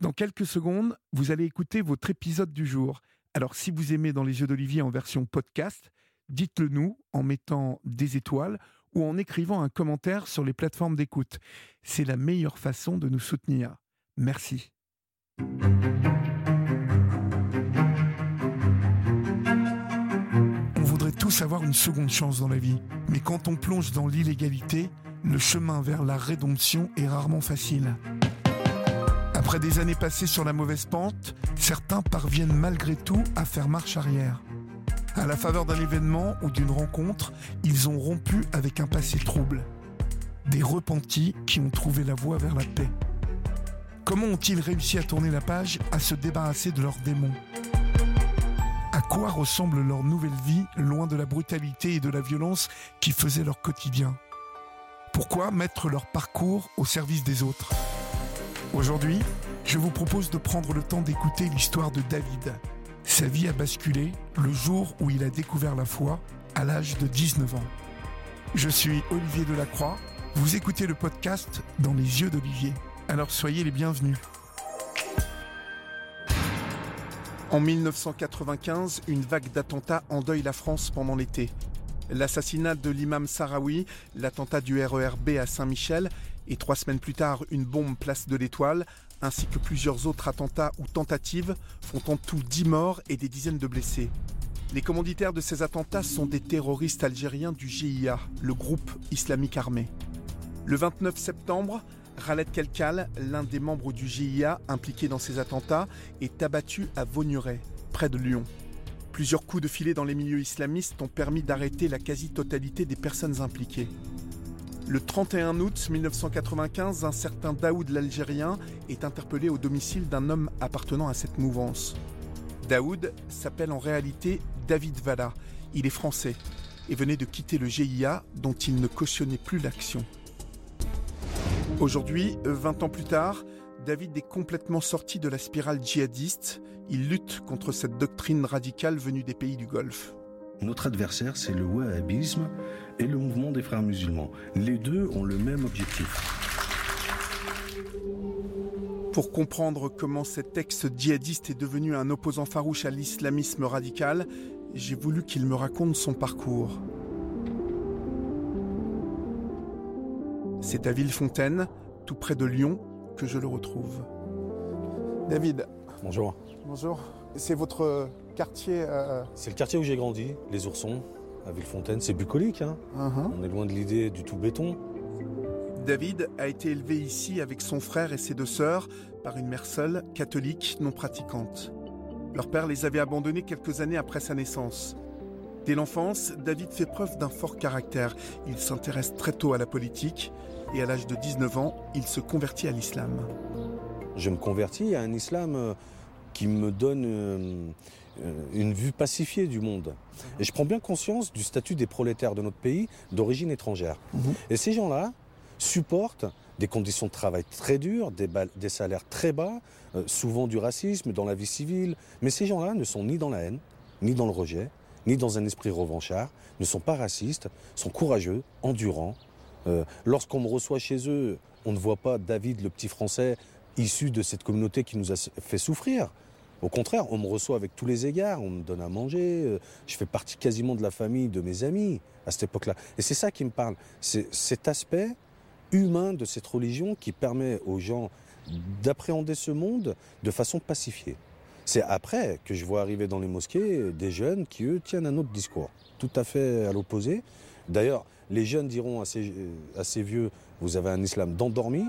Dans quelques secondes, vous allez écouter votre épisode du jour. Alors si vous aimez dans les yeux d'Olivier en version podcast, dites-le nous en mettant des étoiles ou en écrivant un commentaire sur les plateformes d'écoute. C'est la meilleure façon de nous soutenir. Merci. On voudrait tous avoir une seconde chance dans la vie, mais quand on plonge dans l'illégalité, le chemin vers la rédemption est rarement facile. Après des années passées sur la mauvaise pente, certains parviennent malgré tout à faire marche arrière. À la faveur d'un événement ou d'une rencontre, ils ont rompu avec un passé trouble. Des repentis qui ont trouvé la voie vers la paix. Comment ont-ils réussi à tourner la page, à se débarrasser de leurs démons? À quoi ressemble leur nouvelle vie, loin de la brutalité et de la violence qui faisaient leur quotidien? Pourquoi mettre leur parcours au service des autres? Aujourd'hui, je vous propose de prendre le temps d'écouter l'histoire de David. Sa vie a basculé le jour où il a découvert la foi à l'âge de 19 ans. Je suis Olivier Delacroix. Vous écoutez le podcast Dans les yeux d'Olivier. Alors soyez les bienvenus. En 1995, une vague d'attentats endeuille la France pendant l'été. L'assassinat de l'imam Sarawi, l'attentat du RERB à Saint-Michel et trois semaines plus tard une bombe place de l'Étoile, ainsi que plusieurs autres attentats ou tentatives, font en tout 10 morts et des dizaines de blessés. Les commanditaires de ces attentats sont des terroristes algériens du GIA, le groupe islamique armé. Le 29 septembre, Khaled Kelkal, l'un des membres du GIA impliqué dans ces attentats, est abattu à Vaugneray, près de Lyon. Plusieurs coups de filet dans les milieux islamistes ont permis d'arrêter la quasi-totalité des personnes impliquées. Le 31 août 1995, un certain Daoud l'Algérien est interpellé au domicile d'un homme appartenant à cette mouvance. Daoud s'appelle en réalité David Valla. Il est français et venait de quitter le GIA dont il ne cautionnait plus l'action. Aujourd'hui, 20 ans plus tard, David est complètement sorti de la spirale djihadiste. Il lutte contre cette doctrine radicale venue des pays du Golfe. Notre adversaire, c'est le wahhabisme et le mouvement des frères musulmans. Les deux ont le même objectif. Pour comprendre comment cet ex-djihadiste est devenu un opposant farouche à l'islamisme radical, j'ai voulu qu'il me raconte son parcours. C'est à Villefontaine, tout près de Lyon, que je le retrouve. David. Bonjour. Bonjour. C'est votre quartier euh, C'est le quartier où j'ai grandi, les Oursons, à Villefontaine. C'est bucolique, hein uh-huh. On est loin de l'idée du tout béton. David a été élevé ici avec son frère et ses deux sœurs par une mère seule, catholique, non pratiquante. Leur père les avait abandonnés quelques années après sa naissance. Dès l'enfance, David fait preuve d'un fort caractère. Il s'intéresse très tôt à la politique et à l'âge de 19 ans, il se convertit à l'islam. Je me convertis à un islam euh, qui me donne euh, euh, une vue pacifiée du monde. Et je prends bien conscience du statut des prolétaires de notre pays d'origine étrangère. Mhm. Et ces gens-là supportent des conditions de travail très dures, des, salaires très bas, euh, souvent du racisme dans la vie civile. Mais ces gens-là ne sont ni dans la haine, ni dans le rejet, ni dans un esprit revanchard, ne sont pas racistes, sont courageux, endurants. Lorsqu'on me reçoit chez eux, on ne voit pas David, le petit Français, issu de cette communauté qui nous a fait souffrir. Au contraire, on me reçoit avec tous les égards, on me donne à manger, euh, je fais partie quasiment de la famille de mes amis à cette époque-là. Et c'est ça qui me parle, c'est cet aspect humain de cette religion qui permet aux gens d'appréhender ce monde de façon pacifiée. C'est après que je vois arriver dans les mosquées des jeunes qui, eux, tiennent un autre discours, tout à fait à l'opposé. D'ailleurs, les jeunes diront à ces, à ces vieux, vous avez un islam d'endormi,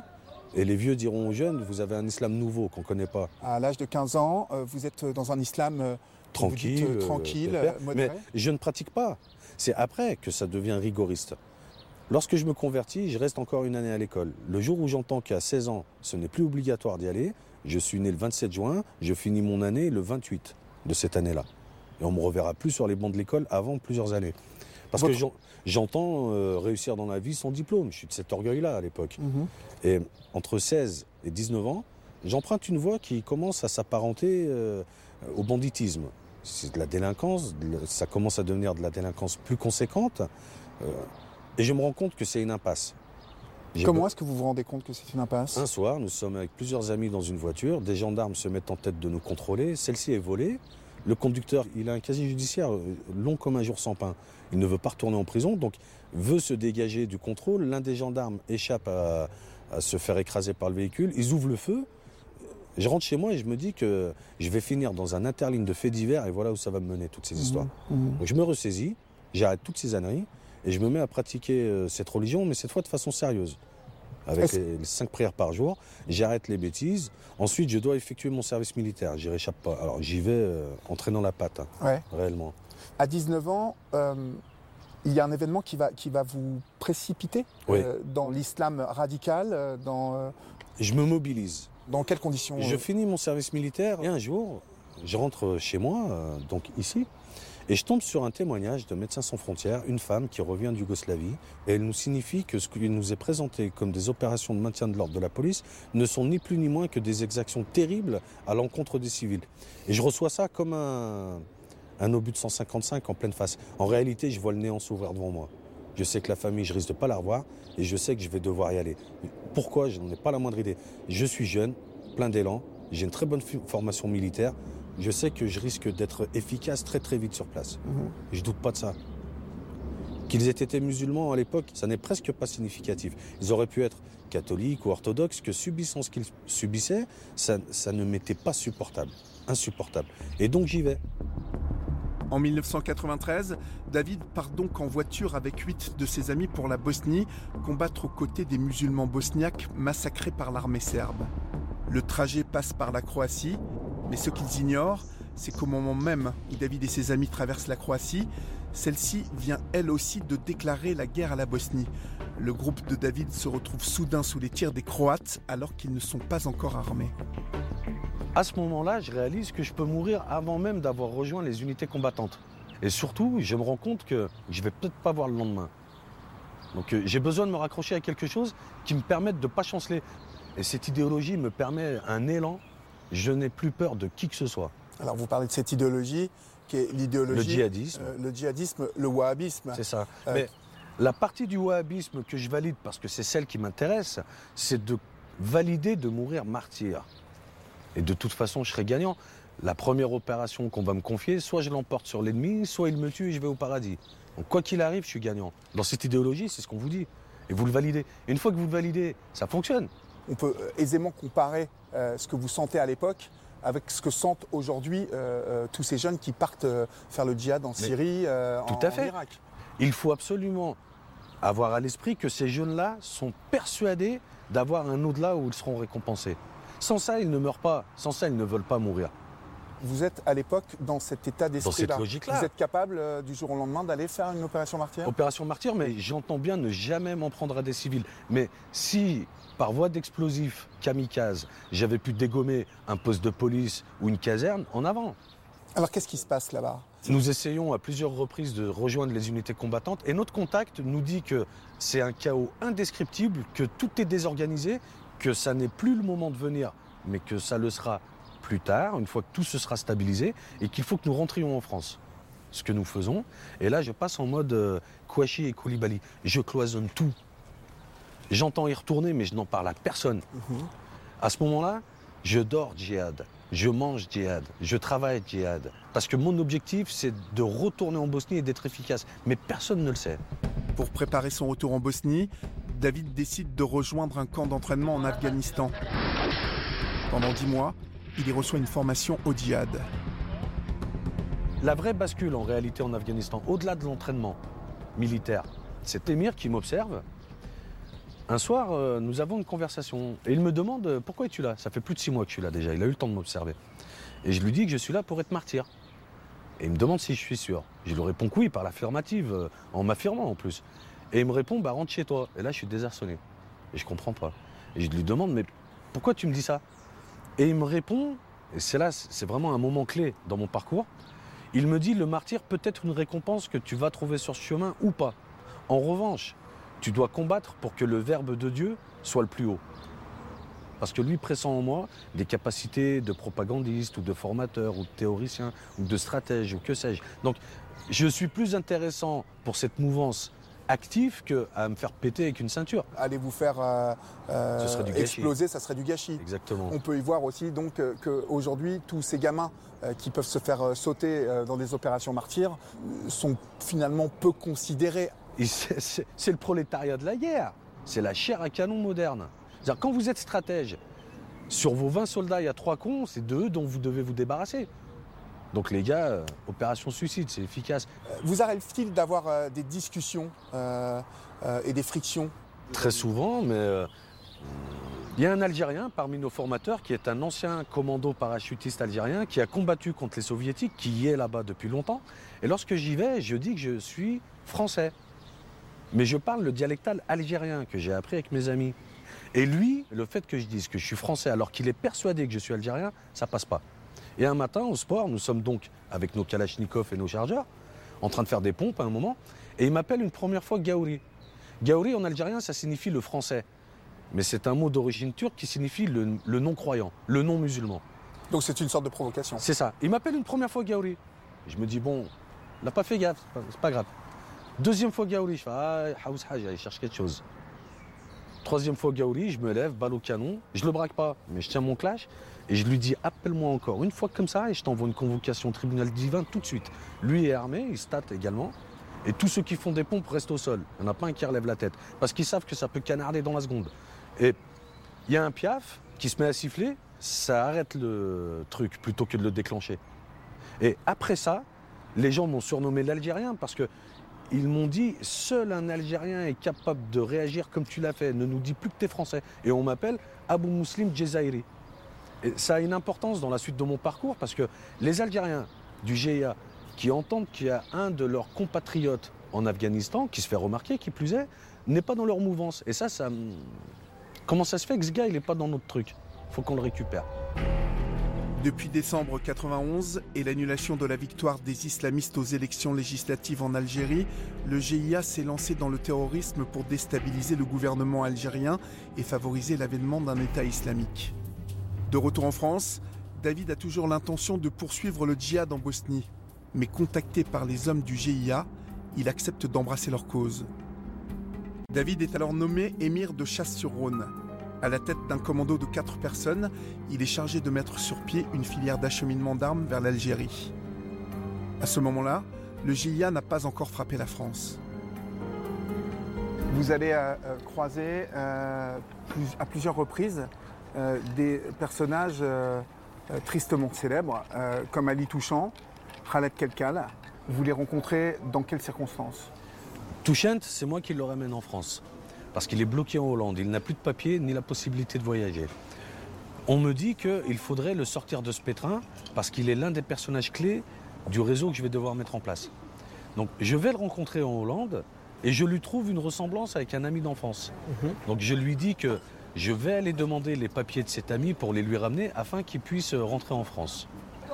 et les vieux diront aux jeunes, vous avez un islam nouveau qu'on ne connaît pas. À l'âge de 15 ans, euh, vous êtes dans un islam euh, tranquille, euh, tranquille Mais je ne pratique pas. C'est après que ça devient rigoriste. Lorsque je me convertis, je reste encore une année à l'école. Le jour où j'entends qu'à 16 ans, ce n'est plus obligatoire d'y aller, je suis né le 27 juin, je finis mon année le 28 de cette année-là. Et on ne me reverra plus sur les bancs de l'école avant plusieurs années. Parce que j'entends euh, réussir dans la vie sans diplôme. Je suis de cet orgueil-là à l'époque. Mhm. Et entre 16 et 19 ans, j'emprunte une voie qui commence à s'apparenter euh, au banditisme. C'est de la délinquance, ça commence à devenir de la délinquance plus conséquente. Euh, et je me rends compte que c'est une impasse. Comment est-ce que vous vous rendez compte que c'est une impasse? Un soir, nous sommes avec plusieurs amis dans une voiture, des gendarmes se mettent en tête de nous contrôler, celle-ci est volée, le conducteur, il a un casier judiciaire long comme un jour sans pain, il ne veut pas retourner en prison, donc veut se dégager du contrôle, l'un des gendarmes échappe à, se faire écraser par le véhicule, ils ouvrent le feu, je rentre chez moi et je me dis que je vais finir dans un interligne de faits divers et voilà où ça va me mener toutes ces mmh, histoires. Mmh. Donc je me ressaisis, j'arrête toutes ces âneries et je me mets à pratiquer euh, cette religion, mais cette fois de façon sérieuse. Avec les, cinq prières par jour, j'arrête les bêtises. Ensuite, je dois effectuer mon service militaire. J'y réchappe pas. Alors, j'y vais euh, en traînant la patte, hein, réellement. À 19 ans, euh, il y a un événement qui va, qui va vous précipiter dans l'islam radical. dans, Je me mobilise. Dans quelles conditions Je finis mon service militaire et un jour, je rentre chez moi, donc ici, et je tombe sur un témoignage de Médecins sans frontières, une femme qui revient d'Yougoslavie, et elle nous signifie que ce qui nous est présenté comme des opérations de maintien de l'ordre de la police ne sont ni plus ni moins que des exactions terribles à l'encontre des civils. Et je reçois ça comme un, un obus de 155 en pleine face. En réalité, je vois le néant s'ouvrir devant moi. Je sais que la famille, je risque de pas la revoir, et je sais que je vais devoir y aller. Pourquoi? Je n'en ai pas la moindre idée. Je suis jeune, plein d'élan, j'ai une très bonne formation militaire, je sais que je risque d'être efficace très très vite sur place. Je mhm. Je doute pas de ça. Qu'ils aient été musulmans à l'époque, ça n'est presque pas significatif. Ils auraient pu être catholiques ou orthodoxes, que subissant ce qu'ils subissaient, ça, ça ne m'était pas supportable, insupportable. Et donc j'y vais. En 1993, David part donc en voiture avec huit de ses amis pour la Bosnie, combattre aux côtés des musulmans bosniaques massacrés par l'armée serbe. Le trajet passe par la Croatie, mais ce qu'ils ignorent, c'est qu'au moment même où David et ses amis traversent la Croatie, celle-ci vient elle aussi de déclarer la guerre à la Bosnie. Le groupe de David se retrouve soudain sous les tirs des Croates alors qu'ils ne sont pas encore armés. À ce moment-là, je réalise que je peux mourir avant même d'avoir rejoint les unités combattantes. Et surtout, je me rends compte que je vais peut-être pas voir le lendemain. Donc euh, j'ai besoin de me raccrocher à quelque chose qui me permette de ne pas chanceler. Et cette idéologie me permet un élan je n'ai plus peur de qui que ce soit. Alors vous parlez de cette idéologie qui est l'idéologie... Le djihadisme. Euh, le djihadisme, le wahhabisme. C'est ça. Euh, Mais la partie du wahhabisme que je valide, parce que c'est celle qui m'intéresse, c'est de valider de mourir martyr. Et de toute façon, je serai gagnant. La première opération qu'on va me confier, soit je l'emporte sur l'ennemi, soit il me tue et je vais au paradis. Donc quoi qu'il arrive, je suis gagnant. Dans cette idéologie, c'est ce qu'on vous dit. Et vous le validez. une fois que vous le validez, ça fonctionne on peut euh, aisément comparer euh, ce que vous sentez à l'époque avec ce que sentent aujourd'hui euh, tous ces jeunes qui partent faire le djihad en Syrie, tout à fait. Irak. Il faut absolument avoir à l'esprit que ces jeunes-là sont persuadés d'avoir un au-delà où ils seront récompensés. Sans ça, ils ne meurent pas. Sans ça, ils ne veulent pas mourir. Vous êtes à l'époque dans cet état d'esprit-là. Dans cette logique-là. Vous êtes capable du jour au lendemain d'aller faire une opération martyr Opération martyr, mais j'entends bien ne jamais m'en prendre à des civils. Mais si par voie d'explosif kamikaze, j'avais pu dégommer un poste de police ou une caserne en avant. Alors qu'est-ce qui se passe là-bas? Nous essayons à plusieurs reprises de rejoindre les unités combattantes et notre contact nous dit que c'est un chaos indescriptible, que tout est désorganisé, que ça n'est plus le moment de venir, mais que ça le sera plus tard, une fois que tout se sera stabilisé, et qu'il faut que nous rentrions en France. Ce que nous faisons. Et là, je passe en mode euh, Kouachi et Koulibaly. Je cloisonne tout. J'entends y retourner, mais je n'en parle à personne. Mhm. À ce moment-là, je dors djihad, je mange djihad, je travaille djihad. Parce que mon objectif, c'est de retourner en Bosnie et d'être efficace. Mais personne ne le sait. Pour préparer son retour en Bosnie, David décide de rejoindre un camp d'entraînement en Afghanistan. Pendant dix mois, il y reçoit une formation au djihad. La vraie bascule en réalité en Afghanistan, au-delà de l'entraînement militaire, c'est Émir qui m'observe un soir, euh, nous avons une conversation et il me demande euh, pourquoi es-tu là? Ça fait plus de six mois que je suis là déjà, il a eu le temps de m'observer. Et je lui dis que je suis là pour être martyr. Et il me demande si je suis sûr. Je lui réponds que oui, par l'affirmative, euh, en m'affirmant en plus. Et il me répond, bah rentre chez toi. Et là, je suis désarçonné. Et je comprends pas. Et je lui demande, mais pourquoi tu me dis ça? Et il me répond, et c'est là, c'est vraiment un moment clé dans mon parcours. Il me dit, le martyr peut être une récompense que tu vas trouver sur ce chemin ou pas. En revanche, tu dois combattre pour que le Verbe de Dieu soit le plus haut. Parce que lui pressent en moi des capacités de propagandiste ou de formateur ou de théoricien ou de stratège ou que sais-je. Donc je suis plus intéressant pour cette mouvance actif qu'à me faire péter avec une ceinture. Allez vous faire euh, euh, exploser, ça serait du gâchis. Exactement. On peut y voir aussi donc euh, qu'aujourd'hui, tous ces gamins euh, qui peuvent se faire euh, sauter euh, dans des opérations martyrs sont finalement peu considérés. C'est- le prolétariat de la guerre. C'est la chair à canon moderne. Quand vous êtes stratège, sur vos 20 soldats, il y a trois cons, c'est de eux dont vous devez vous débarrasser. Donc les gars, euh, opération suicide, c'est efficace. Euh, Vous arrive-t-il d'avoir euh, des discussions euh, et des frictions Très souvent, mais euh, il y a un Algérien parmi nos formateurs qui est un ancien commando parachutiste algérien qui a combattu contre les soviétiques, qui y est là-bas depuis longtemps. Et lorsque j'y vais, je dis que je suis français. Mais je parle le dialectal algérien que j'ai appris avec mes amis. Et lui, le fait que je dise que je suis français alors qu'il est persuadé que je suis algérien, ça passe pas. Et un matin, au sport, nous sommes donc avec nos kalachnikovs et nos chargeurs, en train de faire des pompes à un moment, et il m'appelle une première fois Gaouri. Gaouri en algérien, ça signifie le français. Mais c'est un mot d'origine turque qui signifie le, le non-croyant, le non-musulman. Donc c'est une sorte de provocation. C'est ça. Il m'appelle une première fois Gaouri. Je me dis, bon, il n'a pas fait gaffe, c'est pas, grave. Deuxième fois Gaouri, je fais, ah, Haous Haja, il cherche quelque chose. Troisième fois Gaouri, je me lève, balle au canon. Je le braque pas, mais je tiens mon clash. Et je lui dis, appelle-moi encore une fois comme ça et je t'envoie une convocation au tribunal divin tout de suite. Lui est armé, il state également. Et tous ceux qui font des pompes restent au sol. Il n'y en a pas un qui relève la tête. Parce qu'ils savent que ça peut canarder dans la seconde. Et il y a un piaf qui se met à siffler, ça arrête le truc plutôt que de le déclencher. Et après ça, les gens m'ont surnommé l'Algérien parce que ils m'ont dit seul un Algérien est capable de réagir comme tu l'as fait. Ne nous dis plus que tu es français. Et on m'appelle Abou Muslim Djezairi. Ça a une importance dans la suite de mon parcours parce que les Algériens du GIA qui entendent qu'il y a un de leurs compatriotes en Afghanistan qui se fait remarquer, qui plus est, n'est pas dans leur mouvance. Et ça, ça. me- Comment ça se fait que ce gars, il n'est pas dans notre truc? Faut qu'on le récupère. Depuis décembre 91 et l'annulation de la victoire des islamistes aux élections législatives en Algérie, le GIA s'est lancé dans le terrorisme pour déstabiliser le gouvernement algérien et favoriser l'avènement d'un État islamique. De retour en France, David a toujours l'intention de poursuivre le djihad en Bosnie. Mais contacté par les hommes du GIA, il accepte d'embrasser leur cause. David est alors nommé émir de Chasse-sur-Rhône. À la tête d'un commando de quatre personnes, il est chargé de mettre sur pied une filière d'acheminement d'armes vers l'Algérie. À ce moment-là, le GIA n'a pas encore frappé la France. Vous allez euh, euh, croiser euh, à plusieurs reprises des personnages euh, euh, tristement célèbres, euh, comme Ali Touchant, Khaled Kelkal. Vous les rencontrez dans quelles circonstances? Touchent, c'est moi qui le ramène en France. Parce qu'il est bloqué en Hollande. Il n'a plus de papier ni la possibilité de voyager. On me dit qu'il faudrait le sortir de ce pétrin parce qu'il est l'un des personnages clés du réseau que je vais devoir mettre en place. Donc je vais le rencontrer en Hollande et je lui trouve une ressemblance avec un ami d'enfance. Donc je lui dis que je vais aller demander les papiers de cet ami pour les lui ramener afin qu'il puisse rentrer en France.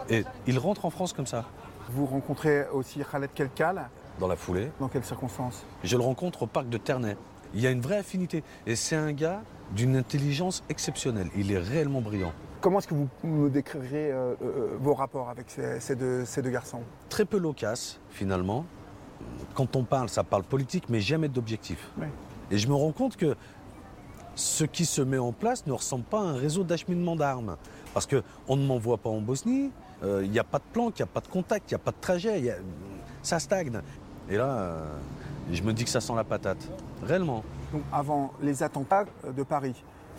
Et il rentre en France comme ça, Vous rencontrez aussi Khaled Kelkal. dans la foulée. Dans quelles circonstances Je le rencontre au parc de Ternay. Il y a une vraie affinité. Et c'est un gars d'une intelligence exceptionnelle. Il est réellement brillant. Comment est-ce que vous me décrirez euh, euh, vos rapports avec ces, ces deux, ces deux garçons? Très peu loquace, finalement. Quand on parle, ça parle politique, mais jamais d'objectif. Oui. Et je me rends compte que ce qui se met en place ne ressemble pas à un réseau d'acheminement d'armes. Parce qu'on ne m'envoie pas en Bosnie, euh, il n'y a pas de plan, il n'y a pas de contact, il n'y a pas de trajet, il y a- ça stagne. Et là, euh, je me dis que ça sent la patate. Réellement. Donc avant les attentats euh, de Paris,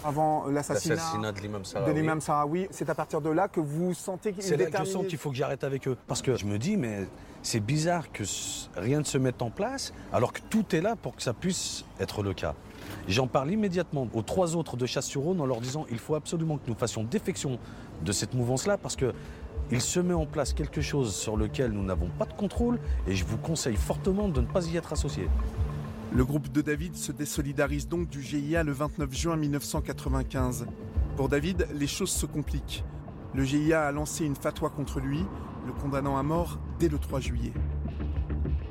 avant l'assassinat de l'imam de Sarawi. Sarawi, c'est à partir de là que vous sentez qu'il C'est là que je sens qu'il faut que j'arrête avec eux. Parce que je me dis, mais c'est bizarre que rien ne se mette en place alors que tout est là pour que ça puisse être le cas. J'en parle immédiatement aux trois autres de Chasse-sur-Rhône en leur disant il faut absolument que nous fassions défection de cette mouvance-là parce que il se met en place quelque chose sur lequel nous n'avons pas de contrôle et je vous conseille fortement de ne pas y être associé. Le groupe de David se désolidarise donc du GIA le 29 juin 1995. Pour David, les choses se compliquent. Le GIA a lancé une fatwa contre lui, le condamnant à mort dès le 3 juillet.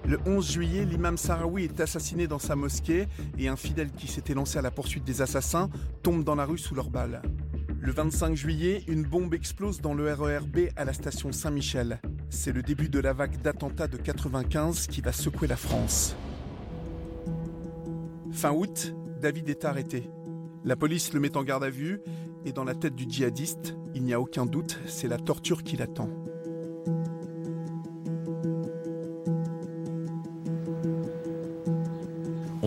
Le 11 juillet, l'imam Sarawi est assassiné dans sa mosquée et un fidèle qui s'était lancé à la poursuite des assassins tombe dans la rue sous leurs balles. Le 25 juillet, une bombe explose dans le RERB à la station Saint-Michel. C'est le début de la vague d'attentats de 95 qui va secouer la France. Fin août, David est arrêté. La police le met en garde à vue et dans la tête du djihadiste, il n'y a aucun doute, c'est la torture qui l'attend.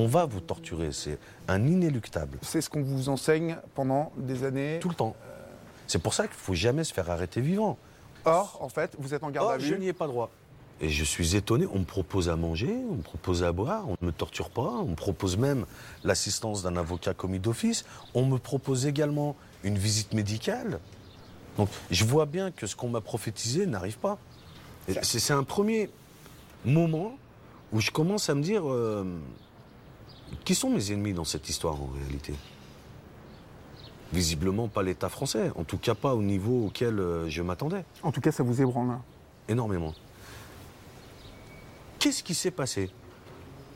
On va vous torturer, c'est un inéluctable. C'est ce qu'on vous enseigne pendant des années Tout le temps. C'est pour ça qu'il ne faut jamais se faire arrêter vivant. Or, en fait, vous êtes en garde Or, à vue. je n'y ai pas droit. Et je suis étonné, on me propose à manger, on me propose à boire, on ne me torture pas, on me propose même l'assistance d'un avocat commis d'office, on me propose également une visite médicale. Donc je vois bien que ce qu'on m'a prophétisé n'arrive pas. C'est un premier moment où je commence à me dire euh, qui sont mes ennemis dans cette histoire en réalité? Visiblement pas l'État français, en tout cas pas au niveau auquel euh, je m'attendais En tout cas, ça vous ébranle. énormément. Qu'est-ce qui s'est passé?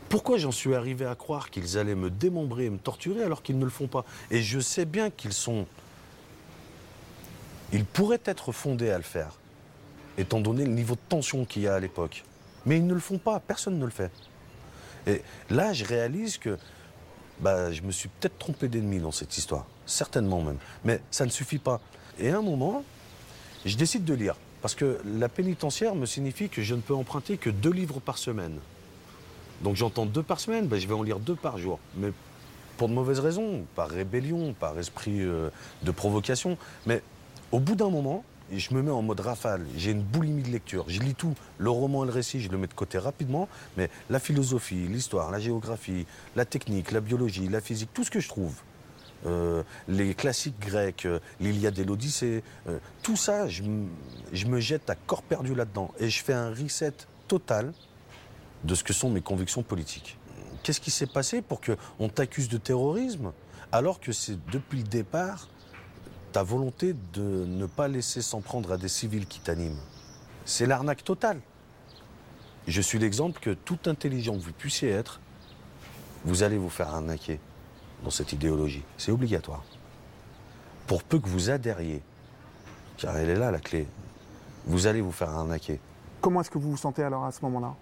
Pourquoi j'en suis arrivé à croire qu'ils allaient me démembrer et me torturer alors qu'ils ne le font pas? Et je sais bien qu'ils sont... Ils pourraient être fondés à le faire, étant donné le niveau de tension qu'il y a à l'époque. Mais ils ne le font pas, personne ne le fait. Et là, je réalise que bah, je me suis peut-être trompé d'ennemi dans cette histoire, certainement même. Mais ça ne suffit pas. Et à un moment, je décide de lire. Parce que la pénitentiaire me signifie que je ne peux emprunter que deux livres par semaine. Donc j'entends deux par semaine, ben, je vais en lire deux par jour. Mais pour de mauvaises raisons, par rébellion, par esprit euh, de provocation. Mais au bout d'un moment, je me mets en mode rafale. J'ai une boulimie de lecture. Je lis tout. Le roman et le récit, je le mets de côté rapidement. Mais la philosophie, l'histoire, la géographie, la technique, la biologie, la physique, tout ce que je trouve. Euh, les classiques grecs, euh, l'Iliade et l'Odyssée, euh, tout ça, je, je me jette à corps perdu là-dedans. Et je fais un reset total de ce que sont mes convictions politiques. Qu'est-ce qui s'est passé pour qu'on t'accuse de terrorisme alors que c'est depuis le départ ta volonté de ne pas laisser s'en prendre à des civils qui t'animent C'est l'arnaque totale. Je suis l'exemple que tout intelligent que vous puissiez être, vous allez vous faire arnaquer dans cette idéologie. C'est obligatoire. Pour peu que vous adhériez, car elle est là la clé, vous allez vous faire arnaquer. Comment est-ce que vous vous sentez alors à ce moment-là?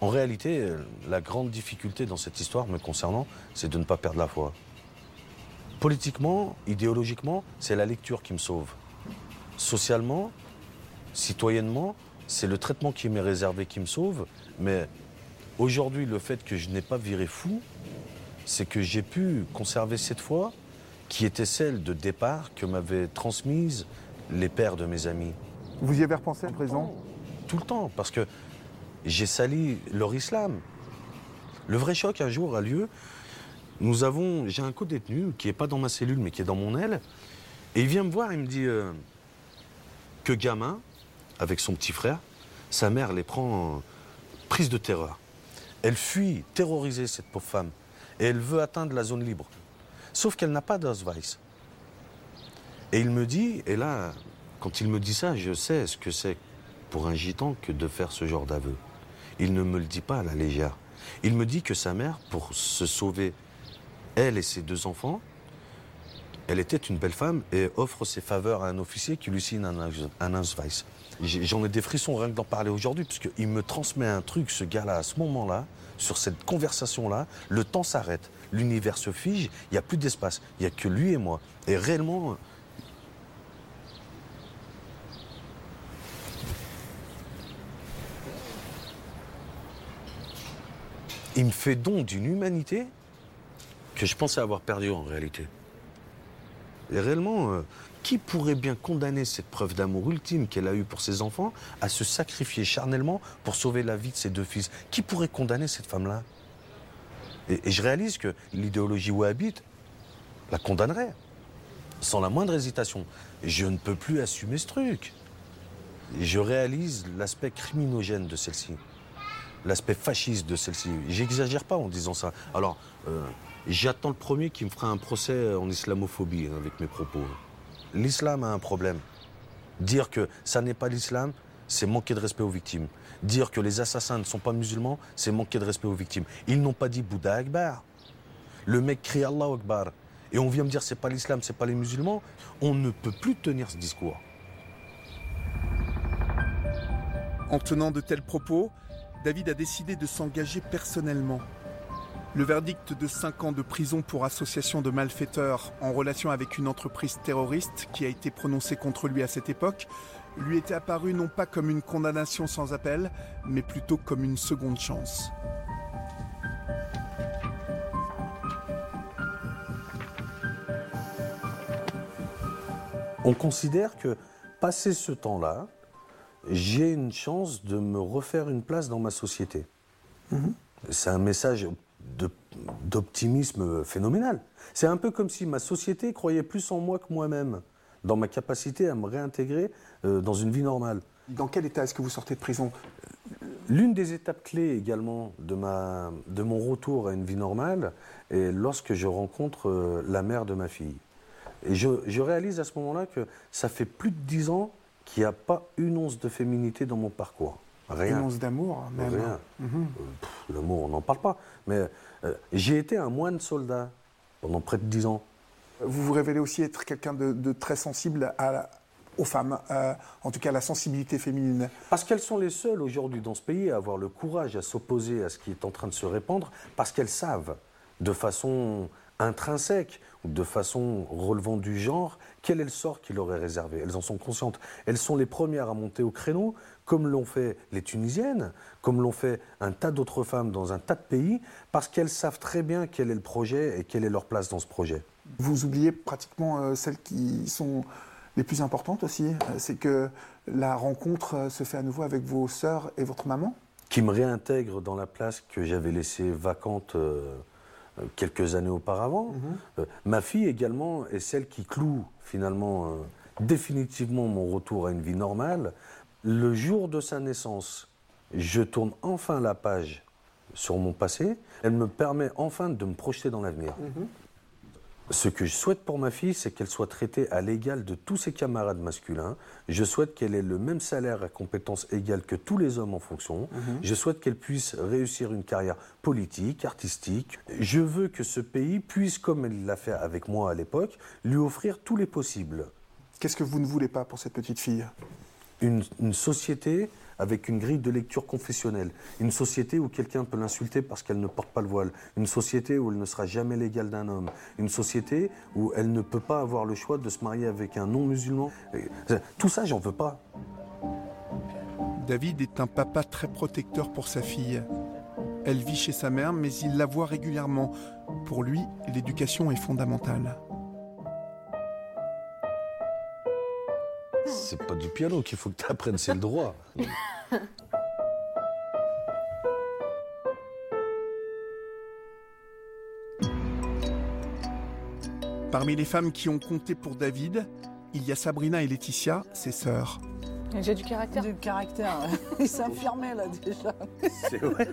En réalité, euh, la grande difficulté dans cette histoire me concernant, c'est de ne pas perdre la foi. Politiquement, idéologiquement, c'est la lecture qui me sauve. Socialement, citoyennement, c'est le traitement qui m'est réservé qui me sauve. Mais aujourd'hui, le fait que je n'ai pas viré fou, c'est que j'ai pu conserver cette foi qui était celle de départ que m'avaient transmise les pères de mes amis. Vous y avez repensé à présent? Tout le temps, parce que j'ai sali leur islam. Le vrai choc un jour a lieu. Nous avons, j'ai un co-détenu qui est pas dans ma cellule mais qui est dans mon aile, et il vient me voir, il me dit euh, que gamin, avec son petit frère, sa mère les prend prise de terreur. Elle fuit, terrorisée cette pauvre femme, et elle veut atteindre la zone libre. Sauf qu'elle n'a pas d'Ausweis. Et il me dit, et là, quand il me dit ça, je sais ce que c'est pour un gitan que de faire ce genre d'aveu. Il ne me le dit pas à la légère. Il me dit que sa mère, pour se sauver, elle et ses deux enfants, elle était une belle femme et offre ses faveurs à un officier qui lui signe un, un Ausweis. J'en ai des frissons rien que d'en parler aujourd'hui, parce qu'il me transmet un truc, ce gars-là, à ce moment-là, sur cette conversation-là, le temps s'arrête, l'univers se fige, il n'y a plus d'espace, il n'y a que lui et moi. Et réellement, il me fait don d'une humanité que je pensais avoir perdue en réalité. Et réellement, euh, qui pourrait bien condamner cette preuve d'amour ultime qu'elle a eue pour ses enfants à se sacrifier charnellement pour sauver la vie de ses deux fils? Qui pourrait condamner cette femme-là? Et, je réalise que l'idéologie wahhabite la condamnerait, sans la moindre hésitation. Je ne peux plus assumer ce truc. Je réalise l'aspect criminogène de celle-ci l'aspect fasciste de celle-ci. J'exagère pas en disant ça. Alors, euh, j'attends le premier qui me fera un procès en islamophobie hein, avec mes propos. L'islam a un problème. Dire que ça n'est pas l'islam, c'est manquer de respect aux victimes. Dire que les assassins ne sont pas musulmans, c'est manquer de respect aux victimes. Ils n'ont pas dit Bouddha Akbar. Le mec crie Allah Akbar. Et on vient me dire c'est pas l'islam, c'est pas les musulmans. On ne peut plus tenir ce discours. En tenant de tels propos, David a décidé de s'engager personnellement. Le verdict de 5 ans de prison pour association de malfaiteurs en relation avec une entreprise terroriste qui a été prononcé contre lui à cette époque lui était apparu non pas comme une condamnation sans appel, mais plutôt comme une seconde chance. On considère que, passé ce temps-là, j'ai une chance de me refaire une place dans ma société. Mhm. C'est un message d'optimisme phénoménal. C'est un peu comme si ma société croyait plus en moi que moi-même, dans ma capacité à me réintégrer euh, dans une vie normale. Dans quel état est-ce que vous sortez de prison? L'une des étapes clés également de, ma, de mon retour à une vie normale est lorsque je rencontre euh, la mère de ma fille. Et je, je réalise à ce moment-là que ça fait plus de dix ans qu'il n'y a pas une once de féminité dans mon parcours. Rien. Une once d'amour, même. Rien. Mhm. Euh, l'amour, on n'en parle pas. Mais euh, j'ai été un moine soldat pendant près de dix ans. Vous vous révélez aussi être quelqu'un de, très sensible à, aux femmes, euh, en tout cas à la sensibilité féminine. Parce qu'elles sont les seules aujourd'hui dans ce pays à avoir le courage à s'opposer à ce qui est en train de se répandre, parce qu'elles savent de façon intrinsèque ou de façon relevant du genre, quel est le sort qui leur est réservé. Elles en sont conscientes. Elles sont les premières à monter au créneau, comme l'ont fait les Tunisiennes, comme l'ont fait un tas d'autres femmes dans un tas de pays, parce qu'elles savent très bien quel est le projet et quelle est leur place dans ce projet. Vous oubliez pratiquement euh, celles qui sont les plus importantes aussi, euh, c'est que la rencontre euh, se fait à nouveau avec vos sœurs et votre maman Qui me réintègre dans la place que j'avais laissée vacante quelques années auparavant. Mhm. Euh, ma fille également est celle qui cloue finalement euh, définitivement mon retour à une vie normale. Le jour de sa naissance, je tourne enfin la page sur mon passé. Elle me permet enfin de me projeter dans l'avenir. Mhm. Ce que je souhaite pour ma fille, c'est qu'elle soit traitée à l'égal de tous ses camarades masculins. Je souhaite qu'elle ait le même salaire à compétences égales que tous les hommes en fonction. Mhm. Je souhaite qu'elle puisse réussir une carrière politique, artistique. Je veux que ce pays puisse, comme elle l'a fait avec moi à l'époque, lui offrir tous les possibles. Qu'est-ce que vous ne voulez pas pour cette petite fille? Une, société avec une grille de lecture confessionnelle. Une société où quelqu'un peut l'insulter parce qu'elle ne porte pas le voile. Une société où elle ne sera jamais l'égale d'un homme. Une société où elle ne peut pas avoir le choix de se marier avec un non-musulman. Tout ça, j'en veux pas. David est un papa très protecteur pour sa fille. Elle vit chez sa mère, mais il la voit régulièrement. Pour lui, l'éducation est fondamentale. C'est pas du piano qu'il faut que tu apprennes, c'est le droit. Parmi les femmes qui ont compté pour David, il y a Sabrina et Laetitia, ses sœurs. J'ai du caractère. Du caractère, il s'affirmait là déjà. C'est vrai.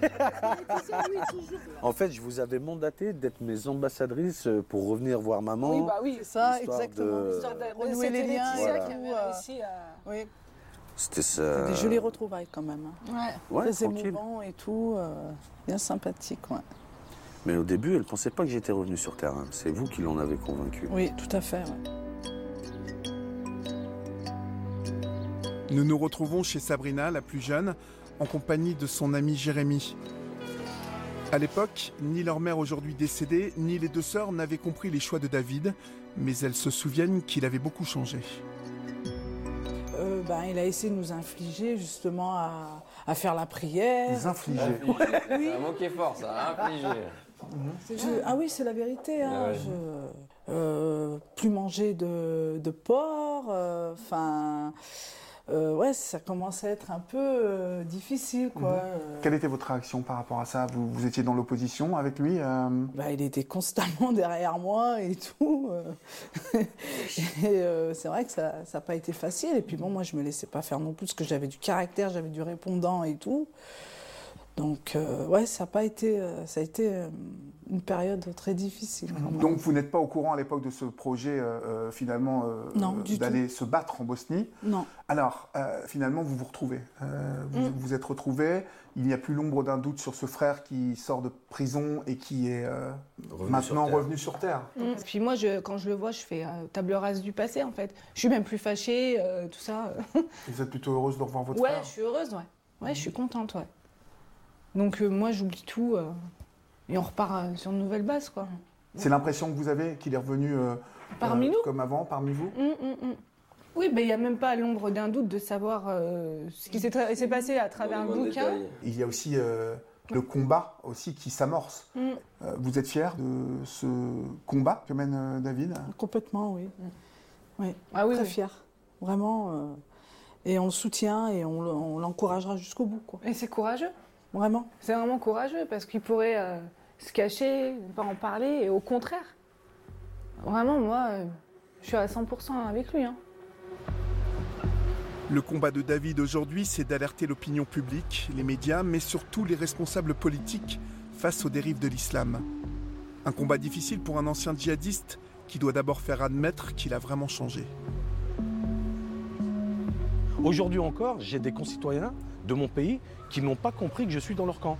en fait, je vous avais mandaté d'être mes ambassadrices pour revenir voir maman. Oui, bah oui, ça, exactement. De... renouer les liens. Voilà. Qui avait réussi à... Oui. C'était ça. Des jolies retrouvailles quand même. Hein. Ouais. ouais Très émouvant et tout, euh, bien sympathique, ouais. Mais au début, elle ne pensait pas que j'étais revenu sur Terre. Hein. C'est vous qui l'en avez convaincu. Oui, tout à fait. Nous nous retrouvons chez Sabrina, la plus jeune, en compagnie de son ami Jérémy. À l'époque, ni leur mère aujourd'hui décédée, ni les deux sœurs n'avaient compris les choix de David, mais elles se souviennent qu'il avait beaucoup changé. Euh, ben, il a essayé de nous infliger justement à, faire la prière. Nous infliger. Oui. C'est un mot qui est fort, ça, infliger. ah oui, c'est la vérité. Hein, euh, plus manger de, porc, euh, enfin. Euh, ouais, ça commençait à être un peu euh, difficile. Quoi. Mhm. Quelle était votre réaction par rapport à ça? Vous, vous, étiez dans l'opposition avec lui euh? bah, Il était constamment derrière moi et tout. et c'est vrai que ça n'a pas été facile. Et puis bon, moi, je me laissais pas faire non plus parce que j'avais du caractère, j'avais du répondant et tout. Donc, ouais, ça a pas été, ça a été une période très difficile. Donc vous n'êtes pas au courant à l'époque de ce projet euh, euh, finalement euh, d'aller se battre en Bosnie Non. Alors finalement vous vous retrouvez, vous mm. vous êtes retrouvés. Il n'y a plus l'ombre d'un doute sur ce frère qui sort de prison et qui est maintenant revenu sur terre. Mm. Puis moi, je, quand je le vois, je fais table rase du passé en fait. Je suis même plus fâchée, tout ça. vous êtes plutôt heureuse de revoir votre frère Ouais, je suis heureuse, ouais. Ouais, je suis contente, ouais. Donc moi, j'oublie tout. et on repart euh, sur une nouvelle base, quoi. C'est l'impression que vous avez qu'il est revenu euh, Parmi euh, nous comme avant, parmi vous Hum, hum, hum. Oui, mais il n'y a même pas l'ombre d'un doute de savoir euh, ce qui s'est passé à travers un bouquin. Il y a aussi euh, le combat aussi qui s'amorce. Euh, vous êtes fier de ce combat que mène euh, David Complètement, oui. Oui, Ah oui, très oui. fier. Vraiment. euh, et on le soutient et on l'encouragera jusqu'au bout, quoi. Et c'est courageux. Vraiment. C'est vraiment courageux parce qu'il pourrait euh, se cacher, ne pas en parler, et au contraire. Vraiment, moi, euh, je suis à 100% avec lui. hein. Le combat de David aujourd'hui, c'est d'alerter l'opinion publique, les médias, mais surtout les responsables politiques face aux dérives de l'islam. Un combat difficile pour un ancien djihadiste qui doit d'abord faire admettre qu'il a vraiment changé. Aujourd'hui encore, j'ai des concitoyens de mon pays qui n'ont pas compris que je suis dans leur camp,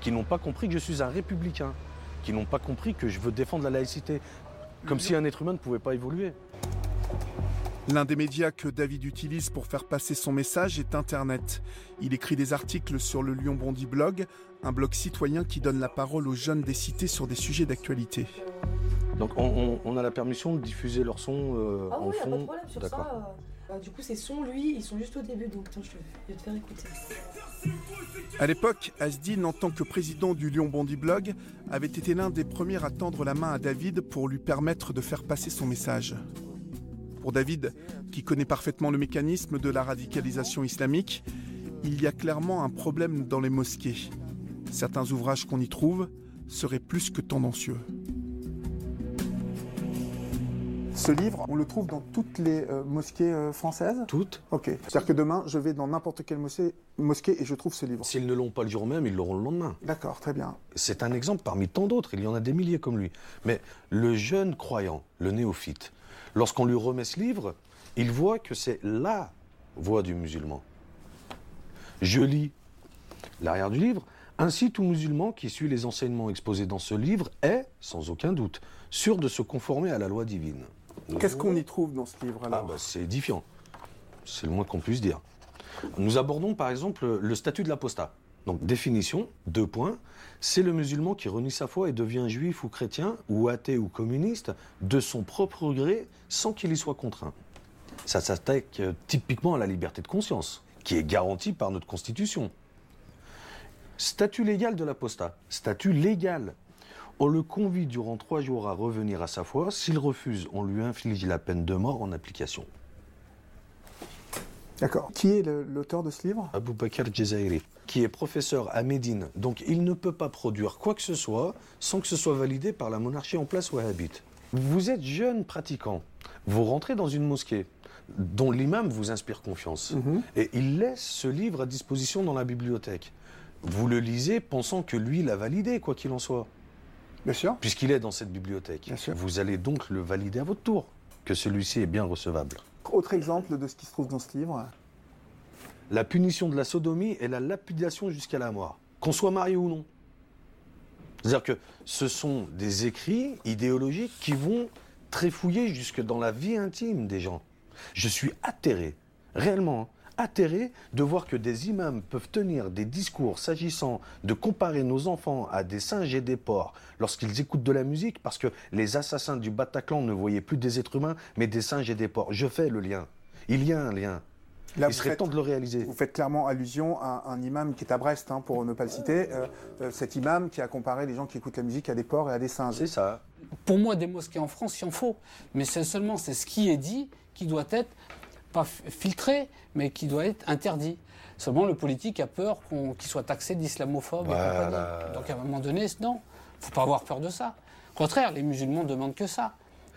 qui n'ont pas compris que je suis un républicain, qui n'ont pas compris que je veux défendre la laïcité, comme si un être humain ne pouvait pas évoluer. L'un des médias que David utilise pour faire passer son message est Internet. Il écrit des articles sur le Lyon Bondy Blog, un blog citoyen qui donne la parole aux jeunes des cités sur des sujets d'actualité. Donc on, on- on a la permission de diffuser leur son euh, Ah en oui, fond. pas de problème sur D'accord. ça. Euh, du coup, ces sons, lui, ils sont juste au début, donc attends, je vais je vais te faire écouter. À l'époque, Asdin, en tant que président du Lyon Bondy Blog, avait été l'un des premiers à tendre la main à David pour lui permettre de faire passer son message. Pour David, qui connaît parfaitement le mécanisme de la radicalisation islamique, il y a clairement un problème dans les mosquées. Certains ouvrages qu'on y trouve seraient plus que tendancieux. Ce livre, on le trouve dans toutes les euh, mosquées euh, françaises Toutes, Ok. C'est-à-dire que demain, je vais dans n'importe quelle mosquée, mosquée et je trouve ce livre. s'ils ne l'ont pas le jour même, ils l'auront le lendemain. D'accord, très bien. C'est un exemple parmi tant d'autres, il y en a des milliers comme lui. Mais le jeune croyant, le néophyte, lorsqu'on lui remet ce livre, il voit que c'est la voix du musulman. Je lis l'arrière du livre. Ainsi, tout musulman qui suit les enseignements exposés dans ce livre est, sans aucun doute, sûr de se conformer à la loi divine. Qu'est-ce qu'on y trouve dans ce livre Ah bah, c'est édifiant. C'est le moins qu'on puisse dire. Nous abordons par exemple le statut de l'apostat. Donc définition, deux points. C'est le musulman qui renie sa foi et devient juif ou chrétien, ou athée ou communiste, de son propre gré, sans qu'il y soit contraint. Ça s'attaque euh, typiquement à la liberté de conscience, qui est garantie par notre Constitution. Statut légal de l'apostat. Statut légal. On le convie durant trois jours à revenir à sa foi. S'il refuse, on lui inflige la peine de mort en application. D'accord. Qui est l'auteur de ce livre? Abou Bakr Jazairi, qui est professeur à Médine. Donc il ne peut pas produire quoi que ce soit sans que ce soit validé par la monarchie en place où elle habite. Vous êtes jeune pratiquant. Vous rentrez dans une mosquée dont l'imam vous inspire confiance. Et il laisse ce livre à disposition dans la bibliothèque. Vous le lisez pensant que lui l'a validé, quoi qu'il en soit. Bien sûr. Puisqu'il est dans cette bibliothèque. Bien sûr. Vous allez donc le valider à votre tour, que celui-ci est bien recevable. Autre exemple de ce qui se trouve dans ce livre. La punition de la sodomie est la lapidation jusqu'à la mort, qu'on soit marié ou non. C'est-à-dire que ce sont des écrits idéologiques qui vont tréfouiller jusque dans la vie intime des gens. Je suis atterré, réellement hein, atterré de voir que des imams peuvent tenir des discours s'agissant de comparer nos enfants à des singes et des porcs lorsqu'ils écoutent de la musique parce que les assassins du Bataclan ne voyaient plus des êtres humains mais des singes et des porcs. Je fais le lien. Il y a un lien. Là, Il serait faites- temps de le réaliser. Vous faites clairement allusion à un imam qui est à Brest, hein, pour ne pas le citer. Euh, euh, cet imam qui a comparé les gens qui écoutent la musique à des porcs et à des singes. C'est ça. Pour moi, des mosquées en France, il en faut. Mais c'est seulement c'est ce qui est dit qui doit être pas filtré, mais qui doit être interdit. Seulement, le politique a peur qu'il soit taxé d'islamophobe Voilà. Donc à un moment donné, non, faut pas avoir peur de ça. Au contraire, les musulmans demandent que ça.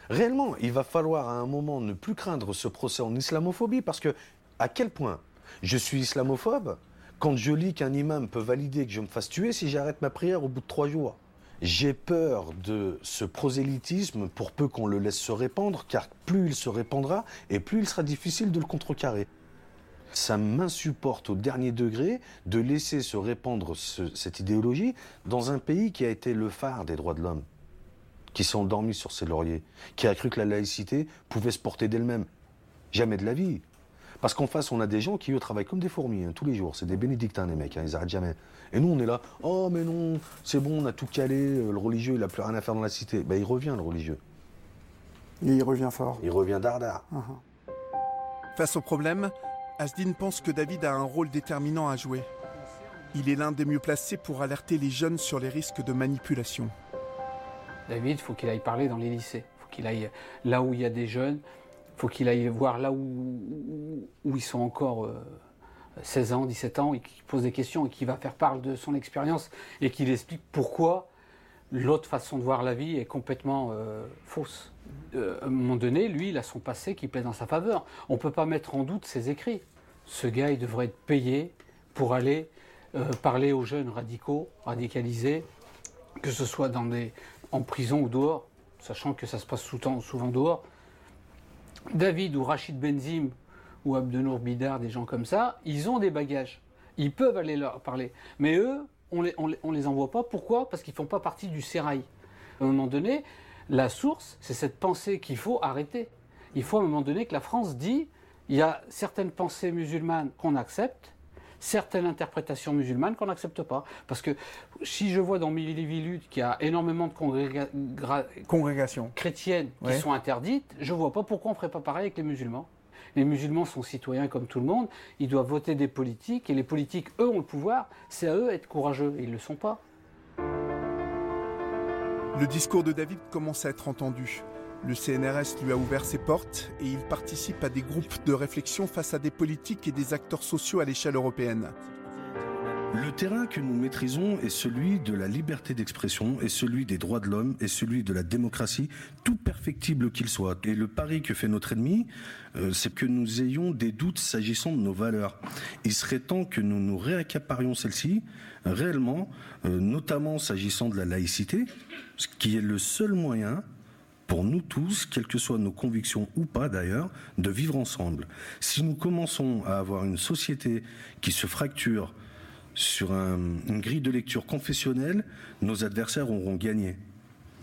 Réellement, il va falloir à un moment ne plus craindre ce procès en islamophobie parce que, à quel point je suis islamophobe quand je lis qu'un imam peut valider que je me fasse tuer si j'arrête ma prière au bout de trois jours? J'ai peur de ce prosélytisme pour peu qu'on le laisse se répandre, car plus il se répandra et plus il sera difficile de le contrecarrer. Ça m'insupporte au dernier degré de laisser se répandre ce- cette idéologie dans un pays qui a été le phare des droits de l'homme qui s'est endormi sur ses lauriers, qui a cru que la laïcité pouvait se porter d'elle-même. Jamais de la vie. Parce qu'en face, on a des gens qui, eux, travaillent comme des fourmis, hein, tous les jours. C'est des bénédictins, les mecs, hein, ils arrêtent jamais. Et nous, on est là, oh, mais non, c'est bon, on a tout calé, euh, le religieux, il n'a plus rien à faire dans la cité. Ben, il revient, le religieux. Et il revient fort. Il revient dardard. Uh-huh. Face au problème, Asdin pense que David a un rôle déterminant à jouer. Il est l'un des mieux placés pour alerter les jeunes sur les risques de manipulation. David, il faut qu'il aille parler dans les lycées. Il faut qu'il aille là où il y a des jeunes. Faut qu'il aille voir là où, ils sont encore 16 euh, ans, 17 ans, et qu'il pose des questions et qu'il va faire part de son expérience et qu'il explique pourquoi l'autre façon de voir la vie est complètement euh, fausse. Euh, à un moment donné, lui, il a son passé qui plaît dans sa faveur. On ne peut pas mettre en doute ses écrits. Ce gars, il devrait être payé pour aller parler aux jeunes radicaux, radicalisés, que ce soit en prison ou dehors, sachant que ça se passe souvent dehors. David ou Rachid Benzim ou Abdenour Bidar, des gens comme ça, ils ont des bagages. Ils peuvent aller leur parler. Mais eux, on les, les, envoie pas. Pourquoi? Parce qu'ils font pas partie du sérail. À un moment donné, la source, c'est cette pensée qu'il faut arrêter. Il faut à un moment donné que la France dit, il y a certaines pensées musulmanes qu'on accepte, certaines interprétations musulmanes qu'on n'accepte pas. Parce que si je vois dans Milivilut qu'il y a énormément de congrégations chrétiennes qui sont interdites, je ne vois pas pourquoi on ne ferait pas pareil avec les musulmans. Les musulmans sont citoyens comme tout le monde, ils doivent voter des politiques, et les politiques, eux, ont le pouvoir, c'est à eux d'être courageux, et ils ne le sont pas. Le discours de David commence à être entendu. Le CNRS lui a ouvert ses portes et il participe à des groupes de réflexion face à des politiques et des acteurs sociaux à l'échelle européenne. Le terrain que nous maîtrisons est celui de la liberté d'expression, est celui des droits de l'homme, est celui de la démocratie, tout perfectible qu'il soit. Et le pari que fait notre ennemi, euh, c'est que nous ayons des doutes s'agissant de nos valeurs. Il serait temps que nous nous réaccaparions celles-ci réellement, euh, notamment s'agissant de la laïcité, ce qui est le seul moyen pour nous tous, quelles que soient nos convictions ou pas d'ailleurs, de vivre ensemble. Si nous commençons à avoir une société qui se fracture sur une grille de lecture confessionnelle, nos adversaires auront gagné.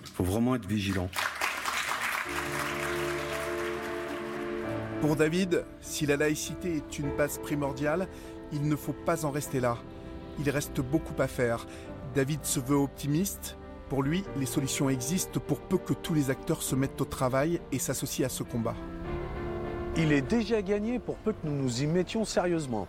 Il faut vraiment être vigilant. Pour David, si la laïcité est une base primordiale, il ne faut pas en rester là. Il reste beaucoup à faire. David se veut optimiste, pour lui, les solutions existent pour peu que tous les acteurs se mettent au travail et s'associent à ce combat. Il est déjà gagné pour peu que nous nous y mettions sérieusement.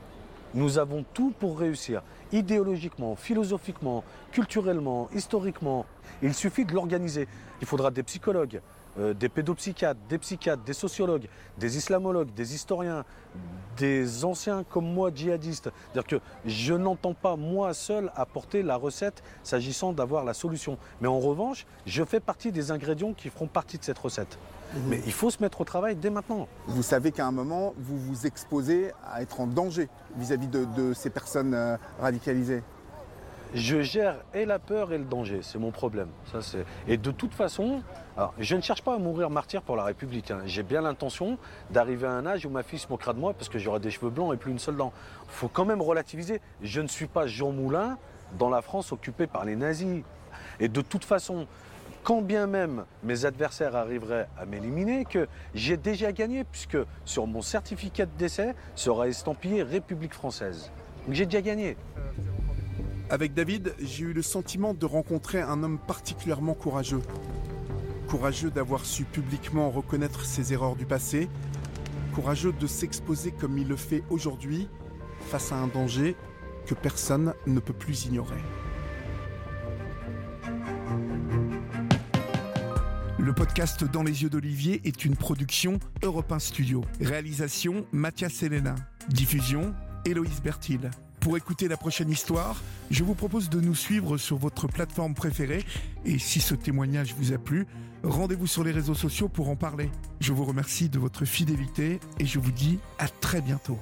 Nous avons tout pour réussir, idéologiquement, philosophiquement, culturellement, historiquement. Il suffit de l'organiser. Il faudra des psychologues, euh, des pédopsychiatres, des psychiatres, des sociologues, des islamologues, des historiens, des anciens comme moi djihadistes. C'est-à-dire que je n'entends pas moi seul apporter la recette s'agissant d'avoir la solution. Mais en revanche, je fais partie des ingrédients qui feront partie de cette recette. Mmh. Mais il faut se mettre au travail dès maintenant. Vous savez qu'à un moment, vous vous exposez à être en danger vis-à-vis de, ces personnes euh, radicalisées? Je gère et la peur et le danger, c'est mon problème. Ça, et de toute façon, je ne cherche pas à mourir martyr pour la République. Hein. J'ai bien l'intention d'arriver à un âge où ma fille se moquera de moi parce que j'aurai des cheveux blancs et plus une seule dent. Il faut quand même relativiser. Je ne suis pas Jean Moulin dans la France occupée par les nazis. Et de toute façon, quand bien même mes adversaires arriveraient à m'éliminer, que j'ai déjà gagné, puisque sur mon certificat de décès sera estampillé République française. Donc j'ai déjà gagné. Avec David, j'ai eu le sentiment de rencontrer un homme particulièrement courageux. Courageux d'avoir su publiquement reconnaître ses erreurs du passé, courageux de s'exposer comme il le fait aujourd'hui face à un danger que personne ne peut plus ignorer. Le podcast Dans les yeux d'Olivier est une production Europe 1 Studio. Réalisation Mathias Helena. Diffusion Héloïse Bertil. Pour écouter la prochaine histoire, je vous propose de nous suivre sur votre plateforme préférée et si ce témoignage vous a plu, rendez-vous sur les réseaux sociaux pour en parler. Je vous remercie de votre fidélité et je vous dis à très bientôt.